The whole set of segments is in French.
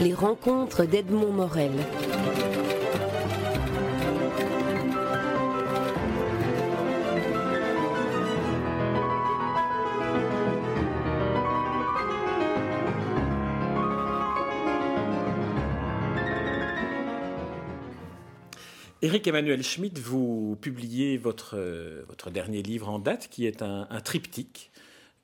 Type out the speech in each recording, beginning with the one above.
Les rencontres d'Edmond Morel. Éric Emmanuel Schmitt, vous publiez votre, euh, votre dernier livre en date, qui est un, triptyque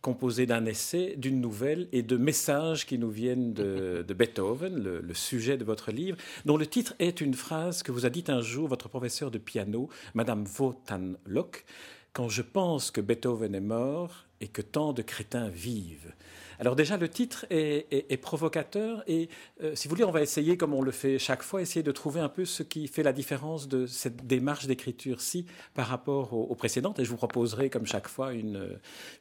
composé d'un essai, d'une nouvelle et de messages qui nous viennent de, Beethoven, le, sujet de votre livre, dont le titre est une phrase que vous a dite un jour votre professeur de piano, Madame Votan Locke, quand je pense que Beethoven est mort et que tant de crétins vivent. Alors déjà, le titre est, provocateur et euh, si vous voulez, on va essayer, comme on le fait chaque fois, essayer de trouver un peu ce qui fait la différence de cette démarche d'écriture-ci par rapport aux, précédentes. Et je vous proposerai, comme chaque fois, une,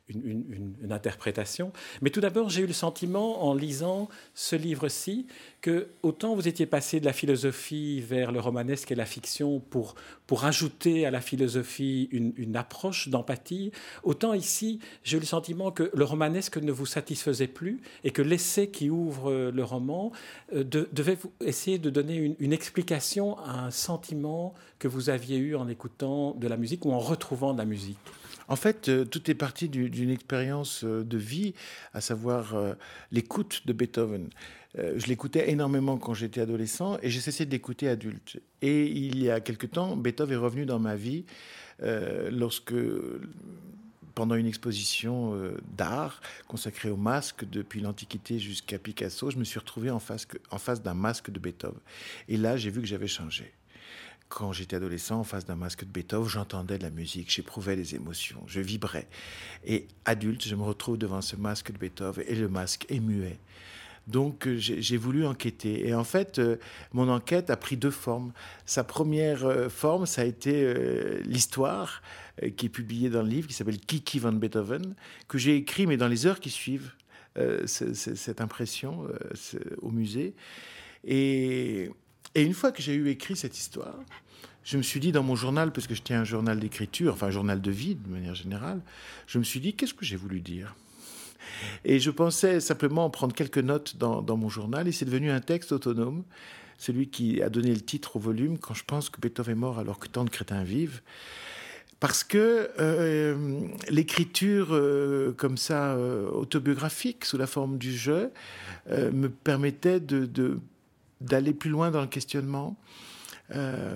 une, une interprétation. Mais tout d'abord, j'ai eu le sentiment, en lisant ce livre-ci, que autant vous étiez passé de la philosophie vers le romanesque et la fiction pour, pour ajouter à la philosophie une, une approche d'empathie, autant ici, j'ai eu le sentiment que le romanesque ne vous satisfaisait plus et que l'essai qui ouvre le roman euh, devait vous essayer de donner une, explication à un sentiment que vous aviez eu en écoutant de la musique ou en retrouvant de la musique. En fait, euh, tout est parti d'une expérience euh, de vie, à savoir l'écoute de Beethoven. je l'écoutais énormément quand j'étais adolescent et j'ai cessé de adulte. Et il y a quelque temps, Beethoven est revenu dans ma vie lorsque pendant une exposition euh, d'art consacrée au masque depuis l'Antiquité jusqu'à Picasso, je me suis retrouvé en face, en face d'un masque de Beethoven. Et là, j'ai vu que j'avais changé. Quand j'étais adolescent, en face d'un masque de Beethoven, j'entendais de la musique, j'éprouvais des émotions, je vibrais. Et adulte, je me retrouve devant ce masque de Beethoven et le masque est muet. Donc euh, j'ai voulu enquêter. Et en fait, euh, mon enquête a pris deux formes. Sa première forme, ça a été l'histoire euh, qui est publié dans le livre, qui s'appelle Kiki van Beethoven, que j'ai écrit, mais dans les heures qui suivent euh, cette impression euh, au musée. Et, et une fois que j'ai eu écrit cette histoire, je me suis dit dans mon journal, parce que je tiens un journal d'écriture, enfin un journal de vie de manière générale, je me suis dit qu'est-ce que j'ai voulu dire? Et je pensais simplement prendre quelques notes dans, mon journal, et c'est devenu un texte autonome, celui qui a donné le titre au volume, quand je pense que Beethoven est mort alors que tant de crétins vivent. Parce que euh, l'écriture euh, comme ça euh, autobiographique sous la forme du jeu me permettait d'aller plus loin dans le questionnement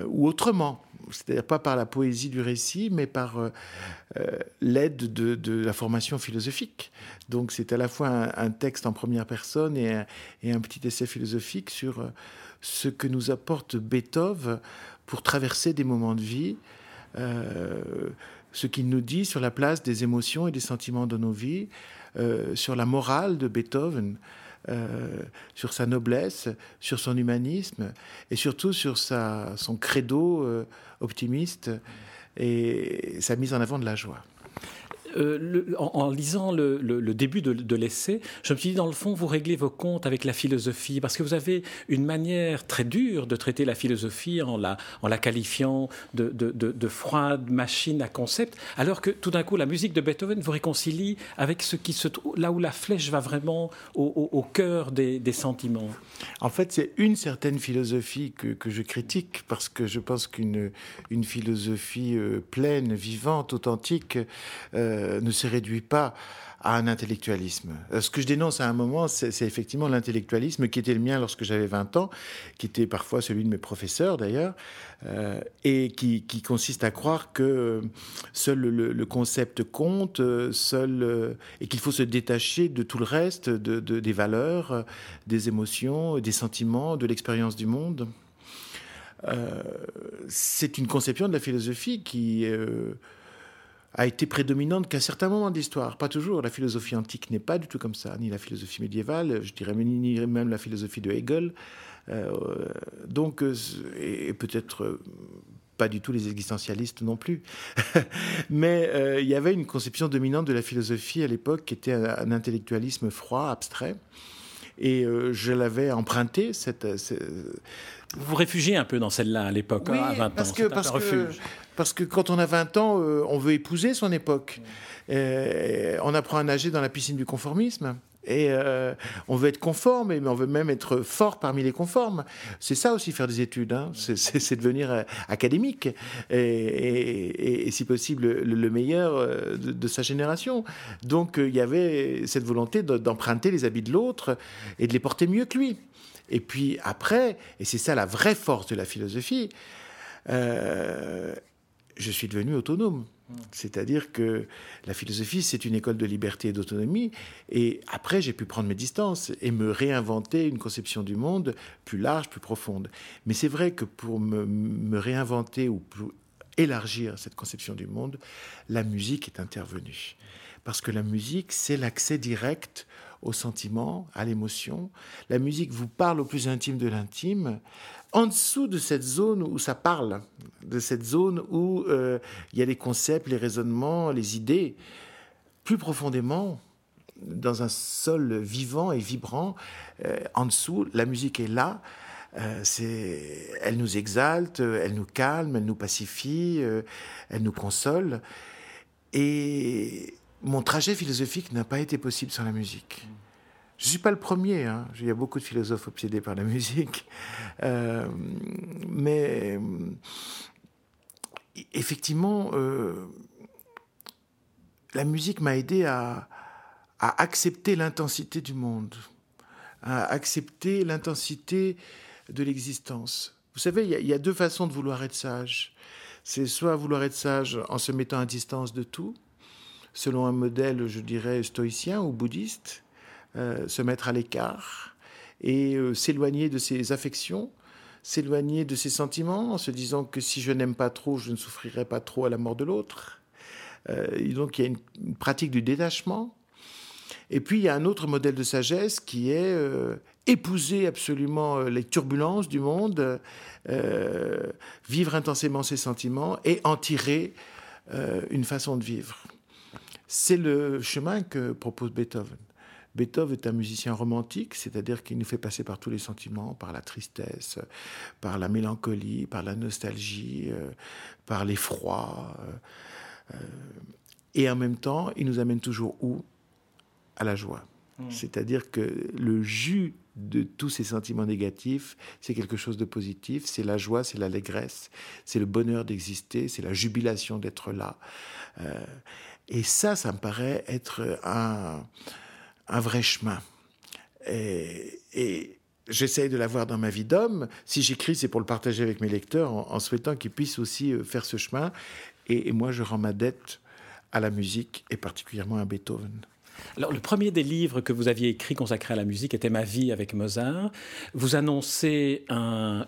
ou autrement, c'est-à-dire pas par la poésie du récit, mais par l'aide de, la formation philosophique. Donc c'est à la fois un, texte en première personne et un, et un, petit essai philosophique sur ce que nous apporte Beethoven pour traverser des moments de vie euh, ce qu'il nous dit sur la place des émotions et des sentiments dans nos vies, euh, sur la morale de Beethoven, euh, sur sa noblesse, sur son humanisme et surtout sur sa, son credo optimiste et sa mise en avant de la joie. Euh, en, lisant le, début de, l'essai, je me suis dit, dans le fond, vous réglez vos comptes avec la philosophie, parce que vous avez une manière très dure de traiter la philosophie en la, qualifiant de, de, froide machine à concept, alors que tout d'un coup, la musique de Beethoven vous réconcilie avec ce qui se trouve là où la flèche va vraiment au, cœur des, sentiments. En fait, c'est une certaine philosophie que, je critique, parce que je pense qu'une une philosophie euh, pleine, vivante, authentique, euh, euh, ne se réduit pas à un intellectualisme. Euh, ce que je dénonce à un moment, c'est effectivement l'intellectualisme qui était le mien lorsque j'avais 20 ans, qui était parfois celui de mes professeurs d'ailleurs, euh, et qui, consiste à croire que seul le, concept compte, seul, et qu'il faut se détacher de tout le reste, de, des valeurs, des émotions, des sentiments, de l'expérience du monde. c'est une conception de la philosophie qui a été prédominante qu'à certains moments d'histoire, pas toujours. La philosophie antique n'est pas du tout comme ça, ni la philosophie médiévale, je dirais ni même la philosophie de Hegel. Euh, donc, euh, et, peut-être euh, pas du tout les existentialistes non plus. Mais il y avait une conception dominante de la philosophie à l'époque qui était un, intellectualisme froid, abstrait. Et je l'avais emprunté, cette, vous vous réfugiez un peu dans celle-là à l'époque, hein, à 20 parce ans. Que, parce, que, parce que quand on a 20 ans, euh, on veut épouser son époque. on apprend à nager dans la piscine du conformisme. Et euh, on veut être conforme, mais on veut même être fort parmi les conformes. C'est ça aussi faire des études, hein. c'est devenir euh, académique et, si possible le, meilleur euh, de, sa génération. Donc il y avait cette volonté d'emprunter les habits de l'autre et de les porter mieux que lui. Et puis après, et c'est ça la vraie force de la philosophie, je suis devenu autonome. C'est-à-dire que la philosophie, c'est une école de liberté et d'autonomie. Et après, j'ai pu prendre mes distances et me réinventer une conception du monde plus large, plus profonde. Mais c'est vrai que pour me, réinventer ou pour élargir cette conception du monde, la musique est intervenue. Parce que la musique, c'est l'accès direct au sentiment, à l'émotion. La musique vous parle au plus intime de l'intime en dessous de cette zone où ça parle, de cette zone où euh, il y a les concepts, les raisonnements, les idées, plus profondément, dans un sol vivant et vibrant, euh, en dessous, la musique est là. Euh, elle nous exalte, elle nous calme, elle nous pacifie, elle nous console. Et mon trajet philosophique n'a pas été possible sans la musique. Je ne suis pas le premier, hein. il y a beaucoup de philosophes obsédés par la musique. Euh, mais effectivement, euh, la musique m'a aidé à, accepter l'intensité du monde, à accepter l'intensité de l'existence. Vous savez, il y, a deux façons de vouloir être sage. C'est soit vouloir être sage en se mettant à distance de tout, selon un modèle, je dirais, stoïcien ou bouddhiste, euh, se mettre à l'écart et euh, s'éloigner de ses affections, s'éloigner de ses sentiments en se disant que si je n'aime pas trop, je ne souffrirai pas trop à la mort de l'autre. Euh, donc il y a une, pratique du détachement. Et puis il y a un autre modèle de sagesse qui est épouser absolument les turbulences du monde, vivre intensément ses sentiments et en tirer une façon de vivre. C'est le chemin que propose Beethoven. Beethoven est un musicien romantique, c'est-à-dire qu'il nous fait passer par tous les sentiments, par la tristesse, par la mélancolie, par la nostalgie, euh, par l'effroi. Euh, euh, et en même temps, il nous amène toujours où? À la joie. Hmm. C'est-à-dire que le jus de tous ces sentiments négatifs, c'est quelque chose de positif, c'est la joie, c'est l'allégresse, c'est le bonheur d'exister, c'est la jubilation d'être là. Et ça, ça me paraît être un, vrai chemin. Et, et j'essaye de l'avoir dans ma vie d'homme. Si j'écris, c'est pour le partager avec mes lecteurs en, souhaitant qu'ils puissent aussi euh, faire ce chemin. et, moi, je rends ma dette à la musique et particulièrement à Beethoven. Alors, le premier des livres que vous aviez écrit consacré à la musique était Ma vie avec Mozart. Vous annoncez un,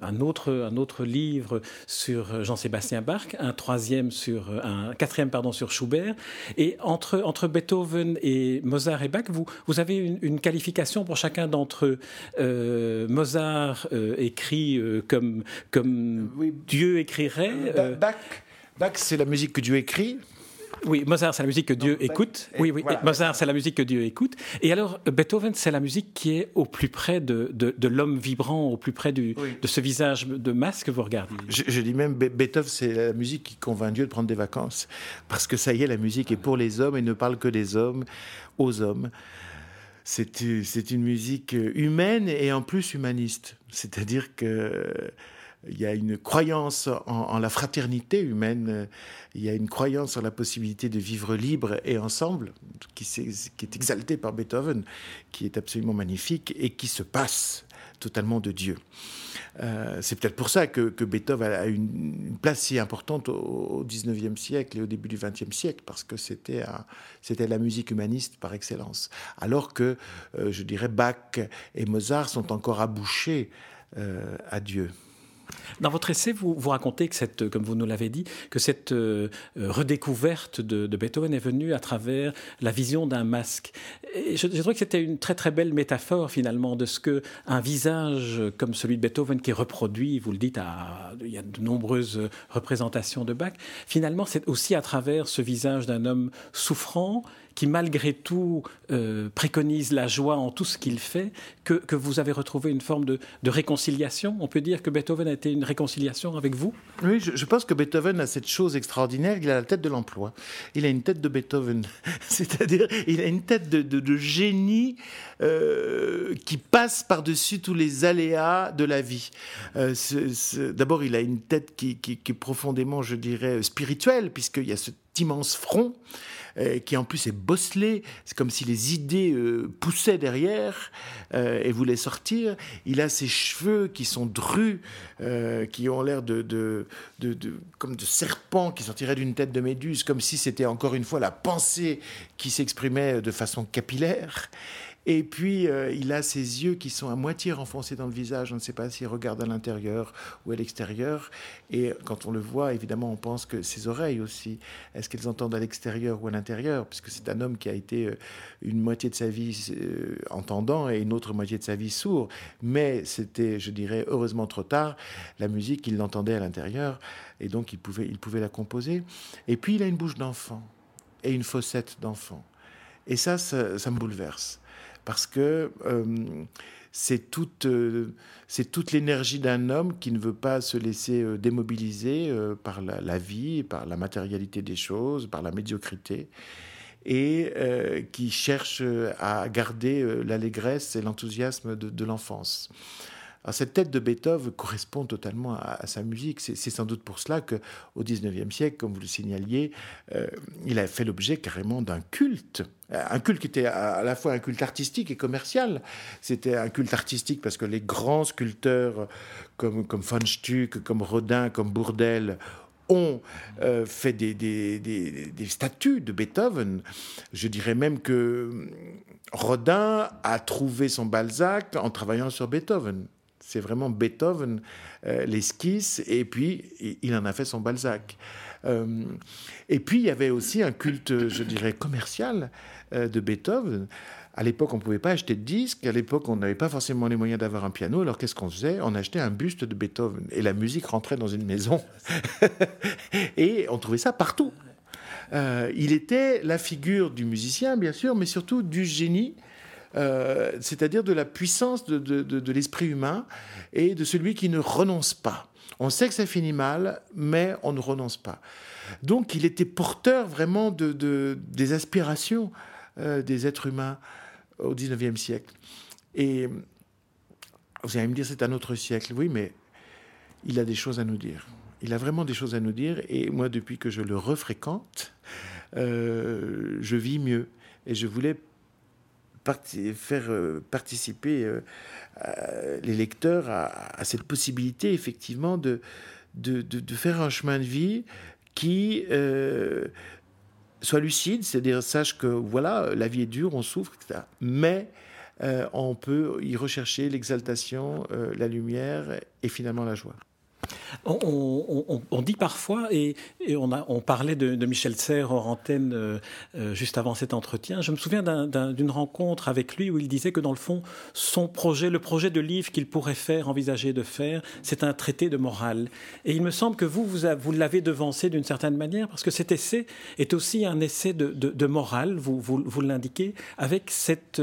un, autre, un autre livre sur Jean-Sébastien Bach, un troisième sur, un quatrième pardon, sur Schubert. Et entre, entre Beethoven et Mozart et Bach, vous, vous avez une, qualification pour chacun d'entre eux. Euh, Mozart euh, écrit euh, comme, comme Dieu écrirait. Bach, Bach c'est la musique que Dieu écrit. Oui, Mozart, c'est la musique que Dieu écoute. Oui, oui, Mozart, c'est la musique que Dieu écoute. Et alors, Beethoven, c'est la musique qui est au plus près de, de, l'homme vibrant, au plus près du, de ce visage de masse que vous regardez. Je, dis même, Beethoven, c'est la musique qui convainc Dieu de prendre des vacances. Parce que ça y est, la musique est pour les hommes et ne parle que des hommes, aux hommes. C'est une musique humaine et en plus humaniste. C'est-à-dire que il y a une croyance en, la fraternité humaine, il y a une croyance en la possibilité de vivre libre et ensemble, qui, est, exaltée par Beethoven, qui est absolument magnifique et qui se passe totalement de Dieu. Euh, c'est peut-être pour ça que, Beethoven a une, place si importante au, XIXe siècle et au début du XXe siècle, parce que c'était, c'était la musique humaniste par excellence. Alors que, euh, je dirais, Bach et Mozart sont encore abouchés euh, à Dieu. Dans votre essai, vous, vous racontez que cette, comme vous nous l'avez dit, que cette euh, redécouverte de, Beethoven est venue à travers la vision d'un masque. Je, je trouve que c'était une très très belle métaphore finalement de ce que un visage comme celui de Beethoven qui est reproduit, vous le dites, il y a de nombreuses représentations de Bach. Finalement, c'est aussi à travers ce visage d'un homme souffrant qui malgré tout euh, préconise la joie en tout ce qu'il fait, que, vous avez retrouvé une forme de, réconciliation. On peut dire que Beethoven été une réconciliation avec vous? Oui, je, pense que Beethoven a cette chose extraordinaire, il a la tête de l'emploi. Il a une tête de Beethoven, c'est-à-dire il a une tête de, génie euh, qui passe par-dessus tous les aléas de la vie. Euh, d'abord, il a une tête qui, est profondément, je dirais, spirituelle, puisqu'il y a cet immense front. Euh, qui en plus est bosselé. C'est comme si les idées euh, poussaient derrière euh, et voulaient sortir. Il a ses cheveux qui sont drus, qui ont l'air de, de, comme de serpents qui sortiraient d'une tête de méduse, comme si c'était encore une fois la pensée qui s'exprimait de façon capillaire. Et puis, euh, il a ses yeux qui sont à moitié renfoncés dans le visage. On ne sait pas s'il regarde à l'intérieur ou à l'extérieur. Et quand on le voit, évidemment, on pense que ses oreilles aussi, est-ce qu'elles entendent à l'extérieur ou à l'intérieur? Puisque c'est un homme qui a été euh, une moitié de sa vie euh, entendant et une autre moitié de sa vie sourd. Mais c'était, je dirais, heureusement trop tard. La musique, il l'entendait à l'intérieur. Et donc, il pouvait, il pouvait la composer. Et puis, il a une bouche d'enfant et une fossette d'enfant. Et ça, ça me bouleverse parce que euh, c'est toute, euh, c'est toute l'énergie d'un homme qui ne veut pas se laisser euh, démobiliser par la, vie, par la matérialité des choses, par la médiocrité, et qui cherche à garder l'allégresse et l'enthousiasme de l'enfance cette tête de Beethoven correspond totalement à, sa musique. C'est sans doute pour cela que, au XIXe siècle, comme vous le signaliez, euh, il a fait l'objet carrément d'un culte. Euh, un culte qui était à, la fois un culte artistique et commercial. C'était un culte artistique parce que les grands sculpteurs comme, comme von Stuck, comme Rodin, comme Bourdelle ont euh, fait des, statues de Beethoven. Je dirais même que Rodin a trouvé son Balzac en travaillant sur Beethoven. C'est vraiment Beethoven, euh, l'esquisse, et puis il en a fait son Balzac. Euh, et puis il y avait aussi un culte, je dirais, commercial euh, de Beethoven. À l'époque, on ne pouvait pas acheter de disques. À l'époque, on n'avait pas forcément les moyens d'avoir un piano. Alors, qu'est-ce qu'on faisait? On achetait un buste de Beethoven. Et la musique rentrait dans une maison. et on trouvait ça partout. il était la figure du musicien, bien sûr, mais surtout du génie euh, c'est-à-dire de la puissance de, l'esprit humain et de celui qui ne renonce pas. On sait que ça finit mal, mais on ne renonce pas. Donc il était porteur vraiment de, des aspirations euh, des êtres humains au XIXe siècle. Et vous allez me dire, c'est un autre siècle. Oui, mais il a des choses à nous dire. Il a vraiment des choses à nous dire. Et moi, depuis que je le refréquente, euh, je vis mieux. Et je voulais faire euh, participer euh, les lecteurs à, cette possibilité, effectivement, de, de, faire un chemin de vie qui euh, soit lucide, c'est-à-dire sache que voilà, la vie est dure, on souffre, etc. Mais on peut y rechercher l'exaltation, la lumière et finalement la joie. On, dit parfois, et, on, a, on, parlait de, Michel Serres hors antenne euh, euh, juste avant cet entretien, je me souviens d'une rencontre avec lui où il disait que dans le fond, son projet, le projet de livre qu'il pourrait faire, envisager de faire, c'est un traité de morale. Et il me semble que vous, vous, l'avez devancé d'une certaine manière, parce que cet essai est aussi un essai de, morale, vous, vous, l'indiquez, avec cette...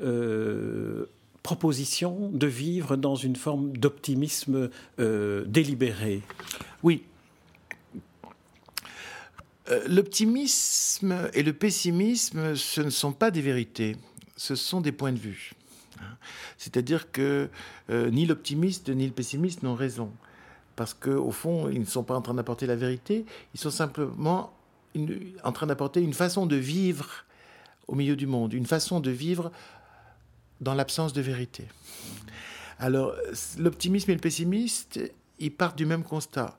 Euh, proposition de vivre dans une forme d'optimisme euh, délibéré? Oui. Euh, l'optimisme et le pessimisme, ce ne sont pas des vérités, ce sont des points de vue. C'est-à-dire que euh, ni l'optimiste ni le pessimiste n'ont raison, parce qu'au fond, ils ne sont pas en train d'apporter la vérité, ils sont simplement en train d'apporter une façon de vivre au milieu du monde, une façon de vivre dans l'absence de vérité. Alors, l'optimisme et le pessimiste, ils partent du même constat.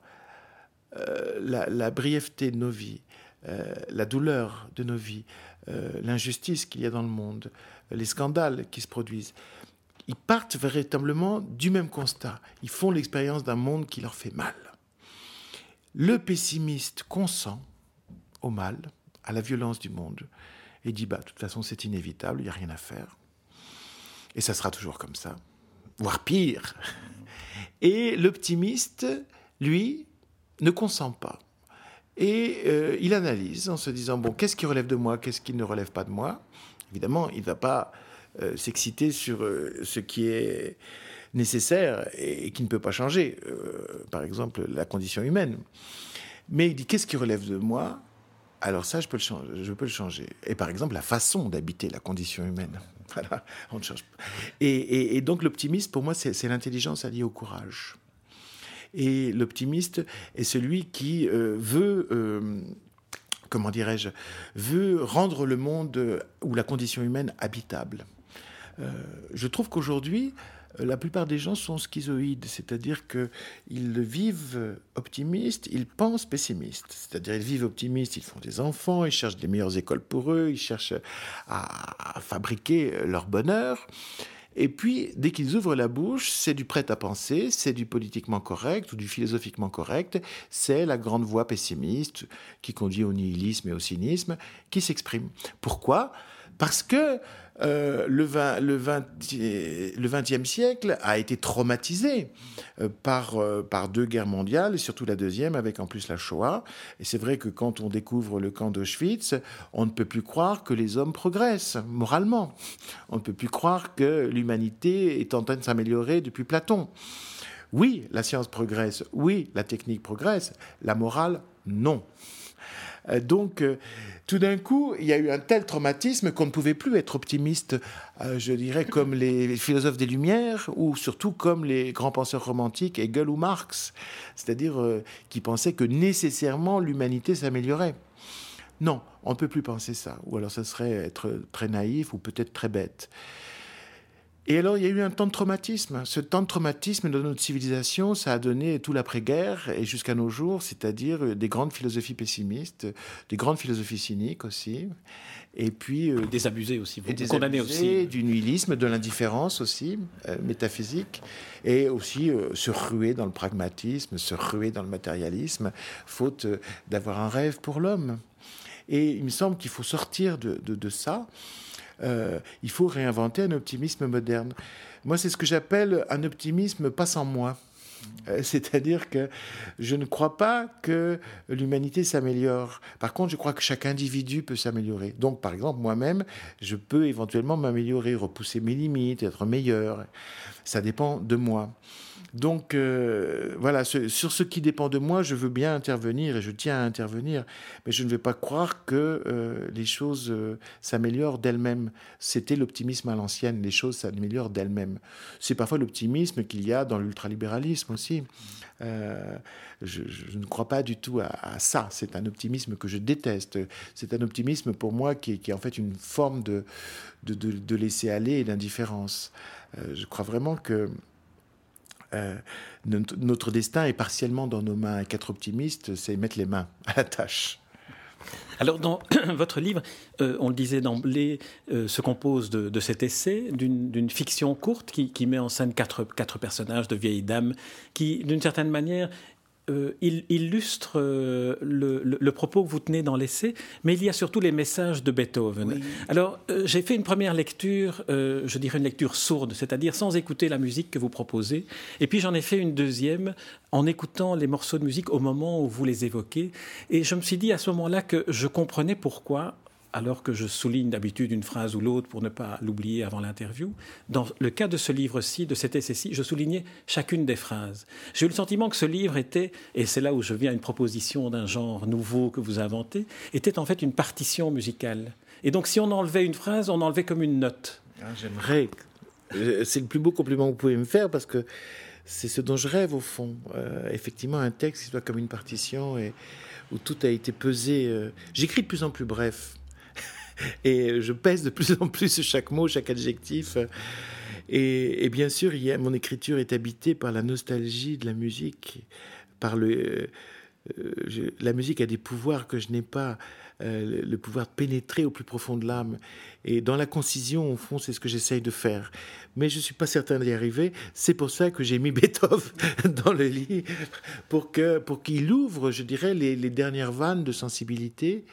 Euh, la, brièveté de nos vies, euh, la douleur de nos vies, euh, l'injustice qu'il y a dans le monde, les scandales qui se produisent. Ils partent véritablement du même constat. Ils font l'expérience d'un monde qui leur fait mal. Le pessimiste consent au mal, à la violence du monde, et dit, bah, de toute façon, c'est inévitable, il n'y a rien à faire. Et ça sera toujours comme ça, voire pire. Et l'optimiste, lui, ne consent pas. Et euh, il analyse en se disant, bon, qu'est-ce qui relève de moi, qu'est-ce qui ne relève pas de moi? Évidemment, il ne va pas euh, s'exciter sur euh, ce qui est nécessaire et, qui ne peut pas changer. Par exemple, la condition humaine. Mais il dit qu'est-ce qui relève de moi? Alors ça, je peux, le changer, je peux le changer. Et par exemple, la façon d'habiter la condition humaine. Voilà, on ne change pas. Et, donc l'optimiste, pour moi, c'est l'intelligence alliée au courage. Et l'optimiste est celui qui euh, veut, euh, comment dirais-je, veut rendre le monde ou la condition humaine habitable. Euh, je trouve qu'aujourd'hui, la plupart des gens sont schizoïdes, c'est-à-dire qu'ils vivent optimistes, ils pensent pessimistes. C'est-à-dire ils vivent optimistes, ils font des enfants, ils cherchent des meilleures écoles pour eux, ils cherchent à, fabriquer leur bonheur. Et puis, dès qu'ils ouvrent la bouche, c'est du prêt à penser, c'est du politiquement correct ou du philosophiquement correct, c'est la grande voix pessimiste qui conduit au nihilisme et au cynisme qui s'exprime. Pourquoi? Parce que euh, le, 20, le, 20, le 20e siècle a été traumatisé euh, par, euh, par deux guerres mondiales, et surtout la deuxième, avec en plus la Shoah. Et c'est vrai que quand on découvre le camp d'Auschwitz, on ne peut plus croire que les hommes progressent moralement. On ne peut plus croire que l'humanité est en train de s'améliorer depuis Platon. Oui, la science progresse, oui, la technique progresse, la morale, non. Euh, donc, euh, tout d'un coup, il y a eu un tel traumatisme qu'on ne pouvait plus être optimiste, euh, je dirais, comme les philosophes des Lumières, ou surtout comme les grands penseurs romantiques, Hegel ou Marx, c'est-à-dire qui pensaient que nécessairement l'humanité s'améliorait. Non, on ne peut plus penser ça, ou alors ce serait être très naïf ou peut-être très bête. Et alors, il y a eu un temps de traumatisme. Ce temps de traumatisme dans notre civilisation, ça a donné tout l'après-guerre et jusqu'à nos jours, c'est-à-dire des grandes philosophies pessimistes, des grandes philosophies cyniques aussi. Et puis. Euh, des abusés aussi, des condamnés aussi. Du nihilisme, de l'indifférence aussi, euh, métaphysique. Et aussi euh, se ruer dans le pragmatisme, se ruer dans le matérialisme, faute d'avoir un rêve pour l'homme. Et il me semble qu'il faut sortir de, de, de ça. Euh, il faut réinventer un optimisme moderne. Moi, c'est ce que j'appelle un optimisme pas sans moi. Euh, c'est-à-dire que je ne crois pas que l'humanité s'améliore. Par contre, je crois que chaque individu peut s'améliorer. Donc, par exemple, moi-même, je peux éventuellement m'améliorer, repousser mes limites, être meilleur. Ça dépend de moi. Donc euh, voilà, sur ce qui dépend de moi, je veux bien intervenir et je tiens à intervenir, mais je ne vais pas croire que euh, les choses euh, s'améliorent d'elles-mêmes. C'était l'optimisme à l'ancienne, les choses s'améliorent d'elles-mêmes. C'est parfois l'optimisme qu'il y a dans l'ultralibéralisme aussi. Je, ne crois pas du tout à, ça. C'est un optimisme que je déteste. C'est un optimisme pour moi qui est, en fait une forme de, de, laisser aller et d'indifférence. je crois vraiment que euh, notre destin est partiellement dans nos mains. Qu'être optimiste, c'est mettre les mains à la tâche. Alors, dans votre livre, euh, on le disait d'emblée, euh, se compose de, cet essai, d'une fiction courte qui, met en scène quatre personnages de vieilles dames qui, d'une certaine manière, euh, il illustre euh, le, propos que vous tenez dans l'essai, mais il y a surtout les messages de Beethoven. Alors, euh, j'ai fait une première lecture, je dirais une lecture sourde, c'est-à-dire sans écouter la musique que vous proposez, et puis j'en ai fait une deuxième en écoutant les morceaux de musique au moment où vous les évoquez, et je me suis dit à ce moment-là que je comprenais pourquoi alors que je souligne d'habitude une phrase ou l'autre pour ne pas l'oublier avant l'interview, dans le cas de ce livre-ci, de cet essai-ci, je soulignais chacune des phrases. J'ai eu le sentiment que ce livre était, et c'est là où je viens à une proposition d'un genre nouveau que vous inventez, était en fait une partition musicale. Et donc si on enlevait une phrase, on enlevait comme une note. Ah, j'aimerais. C'est le plus beau compliment que vous pouvez me faire parce que c'est ce dont je rêve au fond. Euh, effectivement, un texte qui soit comme une partition et où tout a été pesé. Euh, j'écris de plus en plus bref et je pèse de plus en plus chaque mot, chaque adjectif. Et, bien sûr, mon écriture est habitée par la nostalgie de la musique, par le. Euh, la musique a des pouvoirs que je n'ai pas, euh, le pouvoir de pénétrer au plus profond de l'âme. Et dans la concision, au fond, c'est ce que j'essaye de faire. Mais je ne suis pas certain d'y arriver. C'est pour ça que j'ai mis Beethoven dans le livre, pour qu'il pour ouvre, je dirais, les dernières vannes de sensibilité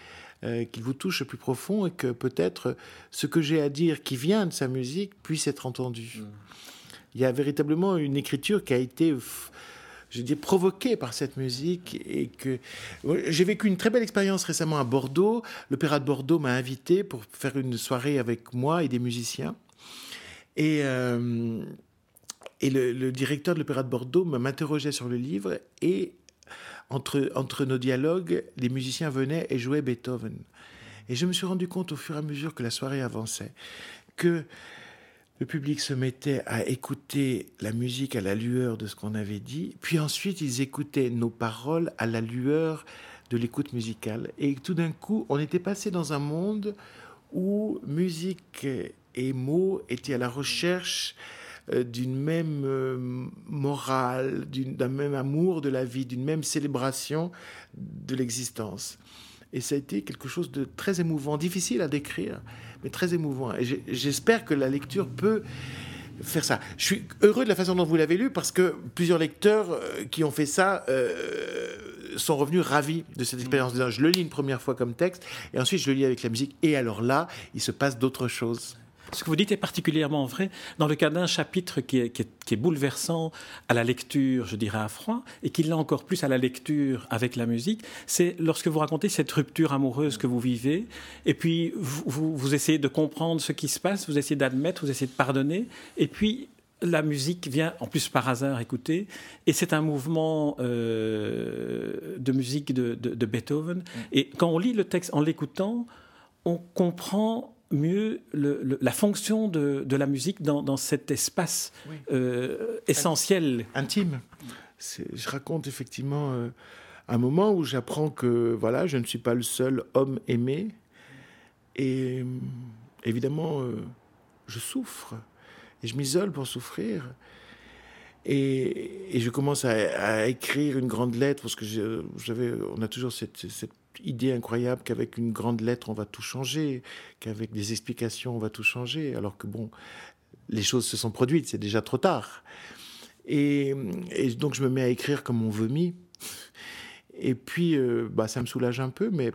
euh, qu'il vous touche au plus profond et que peut-être ce que j'ai à dire qui vient de sa musique puisse être entendu. Mm. Il y a véritablement une écriture qui a été je dis provoquée par cette musique et que j'ai vécu une très belle expérience récemment à Bordeaux. L'Opéra de Bordeaux m'a invité pour faire une soirée avec moi et des musiciens. Et euh, et le, directeur de l'Opéra de Bordeaux m'interrogeait sur le livre et entre, entre nos dialogues, les musiciens venaient et jouaient Beethoven. Et je me suis rendu compte au fur et à mesure que la soirée avançait que le public se mettait à écouter la musique à la lueur de ce qu'on avait dit, puis ensuite ils écoutaient nos paroles à la lueur de l'écoute musicale. Et tout d'un coup, on était passé dans un monde où musique et mots étaient à la recherche d'une même euh, morale, d'un même amour de la vie, d'une même célébration de l'existence. Et ça a été quelque chose de très émouvant, difficile à décrire, mais très émouvant. Et j'espère que la lecture peut faire ça. Je suis heureux de la façon dont vous l'avez lu parce que plusieurs lecteurs euh, qui ont fait ça sont revenus ravis de cette expérience. Je le lis une première fois comme texte et ensuite je le lis avec la musique. Et alors là, il se passe d'autres choses. Ce que vous dites est particulièrement vrai dans le cas d'un chapitre qui est, bouleversant à la lecture, je dirais à froid, et qui l'est encore plus à la lecture avec la musique. C'est lorsque vous racontez cette rupture amoureuse que vous vivez, et puis vous, essayez de comprendre ce qui se passe, vous essayez d'admettre, vous essayez de pardonner, et puis la musique vient, en plus par hasard, écouter, et c'est un mouvement euh, de musique de, Beethoven. Mm. Et quand on lit le texte en l'écoutant, on comprend mieux la fonction de, la musique dans, cet espace euh, essentiel. Intime. Je raconte effectivement euh, un moment où j'apprends que voilà, je ne suis pas le seul homme aimé. Et évidemment, euh, je souffre. Et je m'isole pour souffrir. Et, je commence à, écrire une grande lettre parce que j'avais, on a toujours cette idée incroyable qu'avec une grande lettre, on va tout changer, qu'avec des explications, on va tout changer, alors que bon, les choses se sont produites, c'est déjà trop tard. Et, donc je me mets à écrire comme on vomit. Et puis, euh, bah, ça me soulage un peu, mais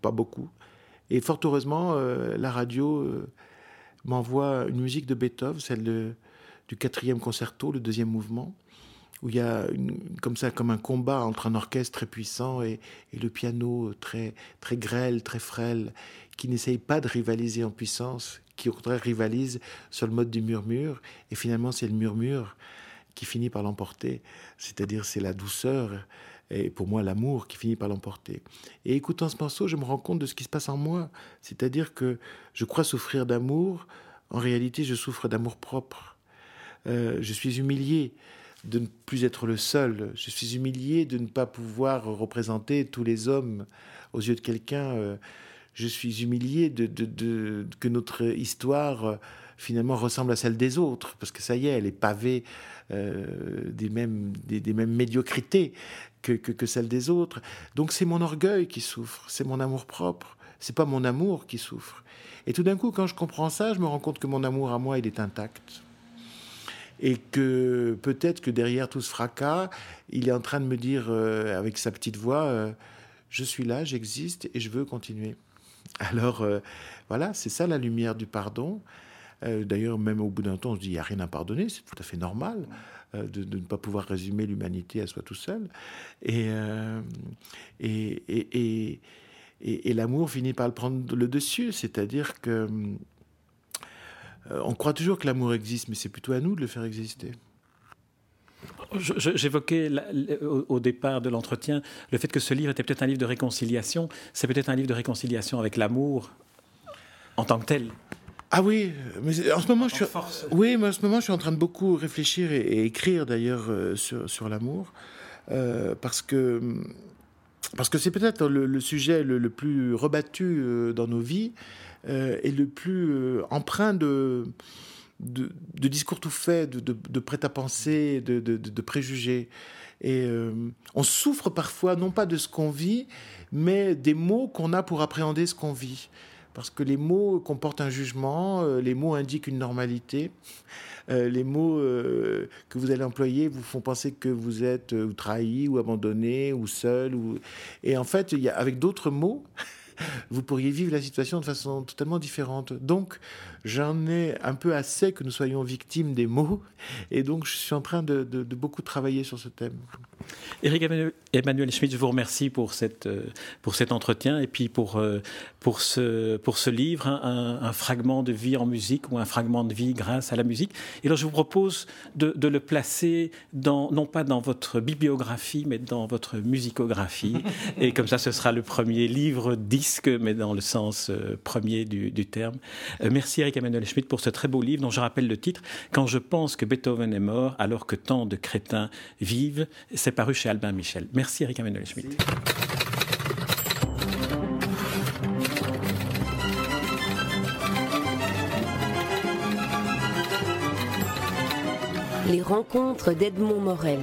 pas beaucoup. Et fort heureusement, euh, la radio euh, m'envoie une musique de Beethoven, celle du quatrième concerto, le deuxième mouvement où il y a comme ça comme un combat entre un orchestre très puissant et, le piano très très grêle, très frêle, qui n'essaye pas de rivaliser en puissance, qui au contraire rivalise sur le mode du murmure. Et finalement, c'est le murmure qui finit par l'emporter. C'est-à-dire, c'est la douceur et pour moi l'amour qui finit par l'emporter. Et écoutant ce morceau, je me rends compte de ce qui se passe en moi. C'est-à-dire que je crois souffrir d'amour. En réalité, je souffre d'amour propre. Euh, je suis humilié de ne plus être le seul. Je suis humilié de ne pas pouvoir représenter tous les hommes aux yeux de quelqu'un. Euh, je suis humilié de, que notre histoire euh, finalement ressemble à celle des autres, parce que ça y est, elle est pavée euh, des, mêmes, des, mêmes médiocrités que, que, celle des autres. Donc c'est mon orgueil qui souffre, c'est mon amour propre, c'est pas mon amour qui souffre. Et tout d'un coup, quand je comprends ça, je me rends compte que mon amour à moi, il est intact et que peut-être que derrière tout ce fracas, il est en train de me dire euh, avec sa petite voix, euh, je suis là, j'existe et je veux continuer. Alors euh, voilà, c'est ça la lumière du pardon. D'ailleurs, même au bout d'un temps, on se dit, il n'y a rien à pardonner, c'est tout à fait normal. De, ne pas pouvoir résumer l'humanité à soi tout seul. Et, l'amour finit par le prendre le dessus, c'est-à-dire que euh, on croit toujours que l'amour existe, mais c'est plutôt à nous de le faire exister. J'évoquais au départ de l'entretien le fait que ce livre était peut-être un livre de réconciliation. C'est peut-être un livre de réconciliation avec l'amour en tant que tel. Ah oui, mais en ce moment, je suis, oui, mais en ce moment, je suis en train de beaucoup réfléchir et, écrire d'ailleurs euh, sur, l'amour, euh, parce que parce que c'est peut-être le, sujet le, plus rebattu dans nos vies. Euh, est le plus euh, empreint de, de, discours tout faits, de, prêt-à-penser, de, préjugés. Et euh, on souffre parfois, non pas de ce qu'on vit, mais des mots qu'on a pour appréhender ce qu'on vit. Parce que les mots comportent un jugement, les mots indiquent une normalité. les mots que vous allez employer vous font penser que vous êtes trahi ou abandonné ou seul. Et en fait, avec d'autres mots, vous pourriez vivre la situation de façon totalement différente. Donc, j'en ai un peu assez que nous soyons victimes des mots, et donc je suis en train de, beaucoup travailler sur ce thème. Éric Emmanuel Schmitt, je vous remercie pour, cette, euh, pour cet entretien et puis pour, euh, pour, ce, pour ce livre, hein, un, fragment de vie en musique ou un fragment de vie grâce à la musique. Et alors je vous propose de, de le placer dans, non pas dans votre bibliographie, mais dans votre musicographie. et comme ça, ce sera le premier livre mais dans le sens euh, premier du, terme. merci Eric Emmanuel Schmitt pour ce très beau livre dont je rappelle le titre Quand je pense que Beethoven est mort alors que tant de crétins vivent. C'est paru chez Albin Michel. Merci Eric Emmanuel Schmitt. Les rencontres d'Edmond Morel.